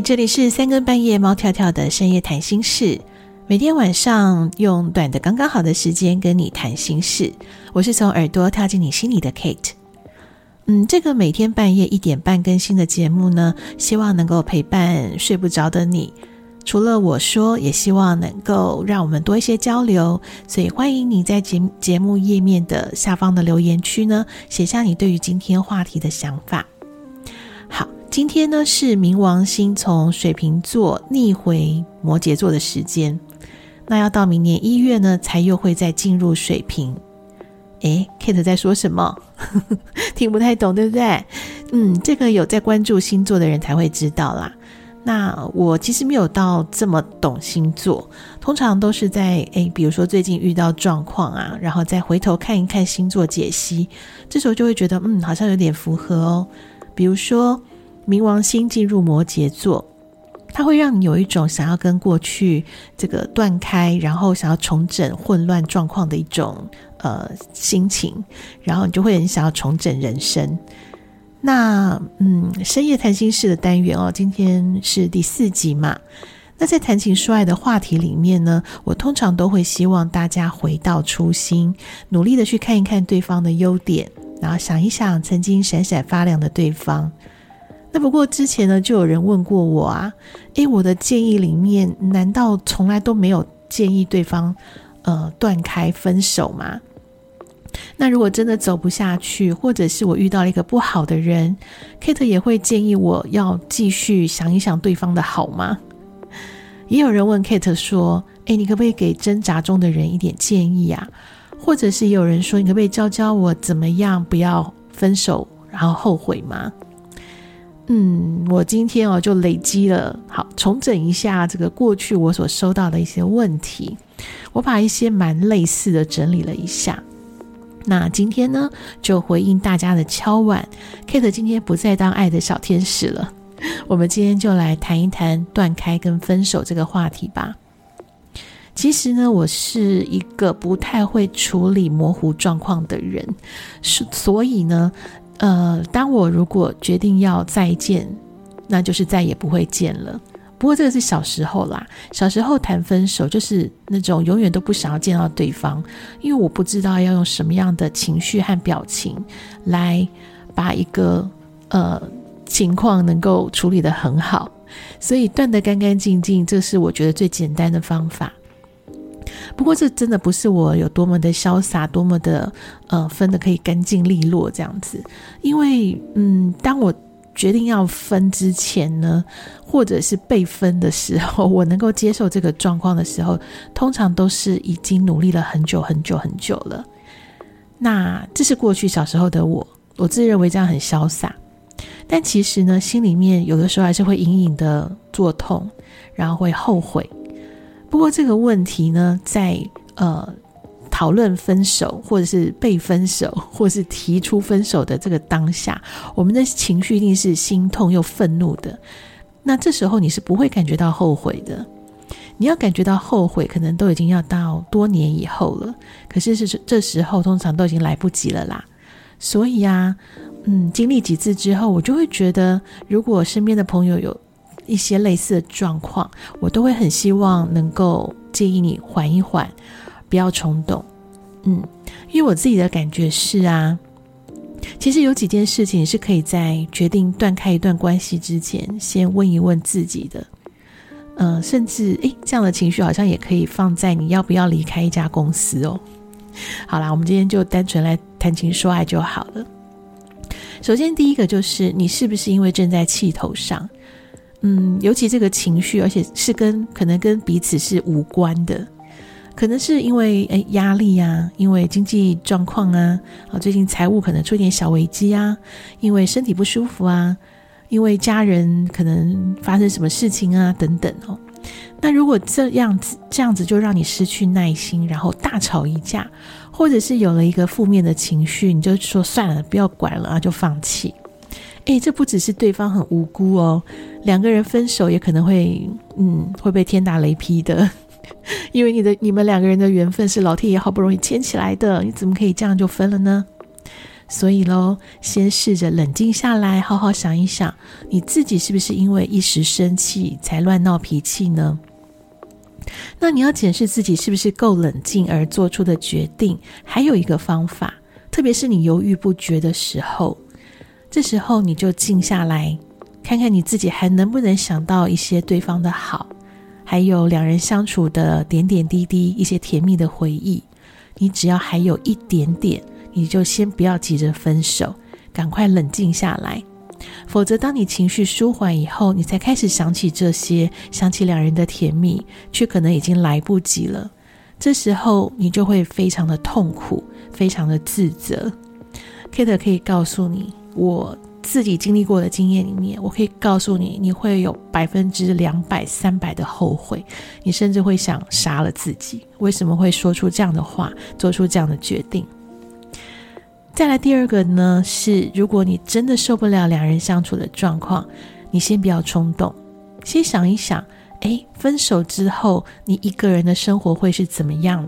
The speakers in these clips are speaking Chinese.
这里是三更半夜猫跳跳的深夜谈心事，每天晚上用短的刚刚好的时间跟你谈心事。我是从耳朵跳进你心里的 Kate。嗯，这个每天半夜一点半更新的节目呢，希望能够陪伴睡不着的你。除了我说，也希望能够让我们多一些交流，所以欢迎你在节节目页面的下方的留言区呢，写下你对于今天话题的想法。好，今天呢是冥王星从水瓶座逆回摩羯座的时间，那要到明年一月呢，才又会再进入水瓶。诶，Kate 在说什么？听不太懂，对不对？嗯，这个有在关注星座的人才会知道啦。那我其实没有到这么懂星座，通常都是在诶，比如说最近遇到状况啊，然后再回头看一看星座解析，这时候就会觉得嗯，好像有点符合哦。比如说冥王星进入摩羯座，它会让你有一种想要跟过去这个断开，然后想要重整混乱状况的一种呃心情，然后你就会很想要重整人生。那嗯，深夜谈心室的单元哦，今天是第四集嘛。那在谈情说爱的话题里面呢，我通常都会希望大家回到初心，努力的去看一看对方的优点，然后想一想曾经闪闪发亮的对方。那不过之前呢，就有人问过我啊，诶，我的建议里面难道从来都没有建议对方呃断开分手吗？那如果真的走不下去，或者是我遇到了一个不好的人，Kate 也会建议我要继续想一想对方的好吗？也有人问 Kate 说：“诶，你可不可以给挣扎中的人一点建议啊？”或者是也有人说：“你可不可以教教我怎么样不要分手，然后后悔吗？”嗯，我今天哦就累积了，好，重整一下这个过去我所收到的一些问题，我把一些蛮类似的整理了一下。那今天呢，就回应大家的敲碗，Kate 今天不再当爱的小天使了。我们今天就来谈一谈断开跟分手这个话题吧。其实呢，我是一个不太会处理模糊状况的人，是所以呢，呃，当我如果决定要再见，那就是再也不会见了。不过这个是小时候啦，小时候谈分手就是那种永远都不想要见到对方，因为我不知道要用什么样的情绪和表情来把一个呃情况能够处理得很好，所以断得干干净净，这是我觉得最简单的方法。不过这真的不是我有多么的潇洒，多么的呃分得可以干净利落这样子，因为嗯，当我。决定要分之前呢，或者是被分的时候，我能够接受这个状况的时候，通常都是已经努力了很久很久很久了。那这是过去小时候的我，我自认为这样很潇洒，但其实呢，心里面有的时候还是会隐隐的作痛，然后会后悔。不过这个问题呢，在呃。讨论分手，或者是被分手，或是提出分手的这个当下，我们的情绪一定是心痛又愤怒的。那这时候你是不会感觉到后悔的，你要感觉到后悔，可能都已经要到多年以后了。可是是这时候，通常都已经来不及了啦。所以啊，嗯，经历几次之后，我就会觉得，如果身边的朋友有一些类似的状况，我都会很希望能够建议你缓一缓。不要冲动，嗯，因为我自己的感觉是啊，其实有几件事情是可以在决定断开一段关系之前，先问一问自己的，嗯、甚至诶，这样的情绪好像也可以放在你要不要离开一家公司哦。好啦，我们今天就单纯来谈情说爱就好了。首先，第一个就是你是不是因为正在气头上？嗯，尤其这个情绪，而且是跟可能跟彼此是无关的。可能是因为诶压力啊，因为经济状况啊，啊最近财务可能出点小危机啊，因为身体不舒服啊，因为家人可能发生什么事情啊等等哦。那如果这样子这样子就让你失去耐心，然后大吵一架，或者是有了一个负面的情绪，你就说算了，不要管了啊，就放弃。诶，这不只是对方很无辜哦，两个人分手也可能会嗯会被天打雷劈的。因为你的你们两个人的缘分是老天爷好不容易牵起来的，你怎么可以这样就分了呢？所以喽，先试着冷静下来，好好想一想，你自己是不是因为一时生气才乱闹脾气呢？那你要检视自己是不是够冷静而做出的决定。还有一个方法，特别是你犹豫不决的时候，这时候你就静下来，看看你自己还能不能想到一些对方的好，还有两人相处的点点滴滴，一些甜蜜的回忆。你只要还有一点点，你就先不要急着分手，赶快冷静下来。否则，当你情绪舒缓以后，你才开始想起这些，想起两人的甜蜜，却可能已经来不及了。这时候，你就会非常的痛苦，非常的自责。Kate 可以告诉你，我自己经历过的经验里面，我可以告诉你，你会有百分之两百、三百的后悔，你甚至会想杀了自己。为什么会说出这样的话，做出这样的决定？再来第二个呢，是如果你真的受不了两人相处的状况，你先不要冲动，先想一想，诶，分手之后你一个人的生活会是怎么样？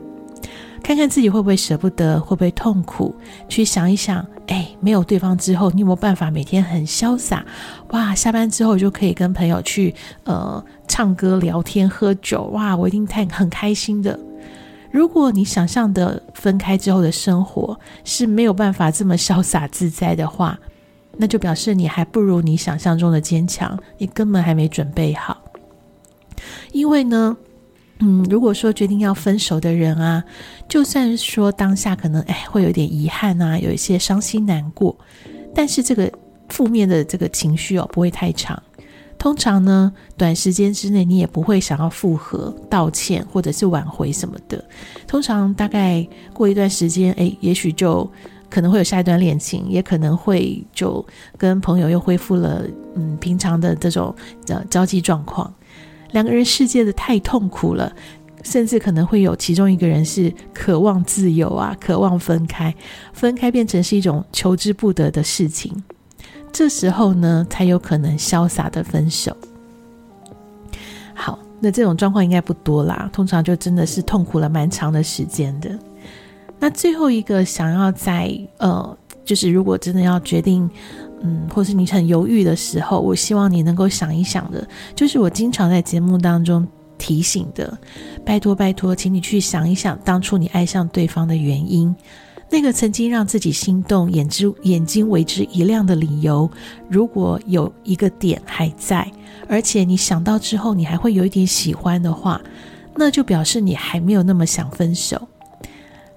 看看自己会不会舍不得，会不会痛苦？去想一想，诶，没有对方之后，你有没有办法每天很潇洒？哇，下班之后就可以跟朋友去呃唱歌、聊天、喝酒，哇，我一定太很开心的。如果你想象的分开之后的生活是没有办法这么潇洒自在的话，那就表示你还不如你想象中的坚强，你根本还没准备好。因为呢，嗯，如果说决定要分手的人啊，就算说当下可能哎会有点遗憾啊，有一些伤心难过，但是这个负面的这个情绪哦不会太长。通常呢，短时间之内你也不会想要复合、道歉或者是挽回什么的。通常大概过一段时间，诶，也许就可能会有下一段恋情，也可能会就跟朋友又恢复了嗯平常的这种呃交际状况。两个人世界的太痛苦了，甚至可能会有其中一个人是渴望自由啊，渴望分开，分开变成是一种求之不得的事情。这时候呢，才有可能潇洒的分手。好，那这种状况应该不多啦，通常就真的是痛苦了蛮长的时间的。那最后一个想要在呃，就是如果真的要决定，嗯，或是你很犹豫的时候，我希望你能够想一想的，就是我经常在节目当中提醒的，拜托拜托，请你去想一想当初你爱上对方的原因。那个曾经让自己心动、眼之眼睛为之一亮的理由，如果有一个点还在，而且你想到之后你还会有一点喜欢的话，那就表示你还没有那么想分手。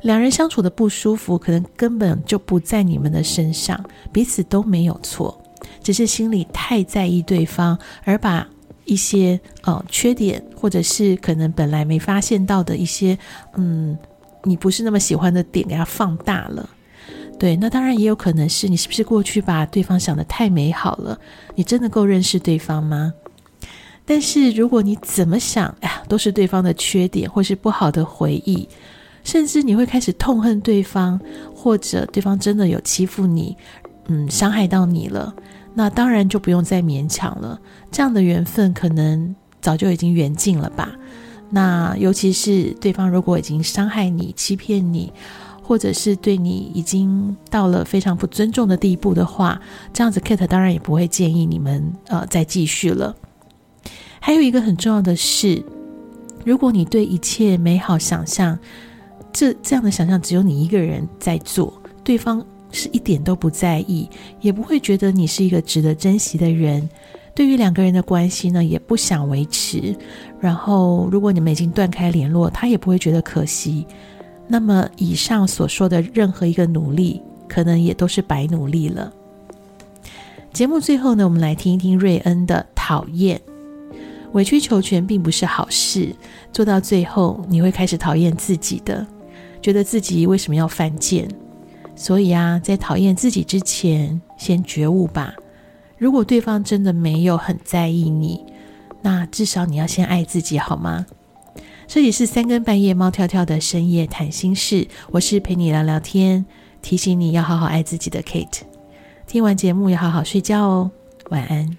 两人相处的不舒服，可能根本就不在你们的身上，彼此都没有错，只是心里太在意对方，而把一些呃缺点，或者是可能本来没发现到的一些嗯。你不是那么喜欢的点，给它放大了，对，那当然也有可能是你是不是过去把对方想得太美好了？你真的够认识对方吗？但是如果你怎么想，哎呀，都是对方的缺点或是不好的回忆，甚至你会开始痛恨对方，或者对方真的有欺负你，嗯，伤害到你了，那当然就不用再勉强了。这样的缘分可能早就已经缘尽了吧。那尤其是对方如果已经伤害你、欺骗你，或者是对你已经到了非常不尊重的地步的话，这样子 Kate 当然也不会建议你们呃再继续了。还有一个很重要的是，如果你对一切美好想象，这这样的想象只有你一个人在做，对方是一点都不在意，也不会觉得你是一个值得珍惜的人。对于两个人的关系呢，也不想维持。然后，如果你们已经断开联络，他也不会觉得可惜。那么，以上所说的任何一个努力，可能也都是白努力了。节目最后呢，我们来听一听瑞恩的《讨厌》。委曲求全并不是好事，做到最后，你会开始讨厌自己的，觉得自己为什么要犯贱。所以啊，在讨厌自己之前，先觉悟吧。如果对方真的没有很在意你，那至少你要先爱自己，好吗？这里是三更半夜猫跳跳的深夜谈心事，我是陪你聊聊天，提醒你要好好爱自己的 Kate。听完节目要好好睡觉哦，晚安。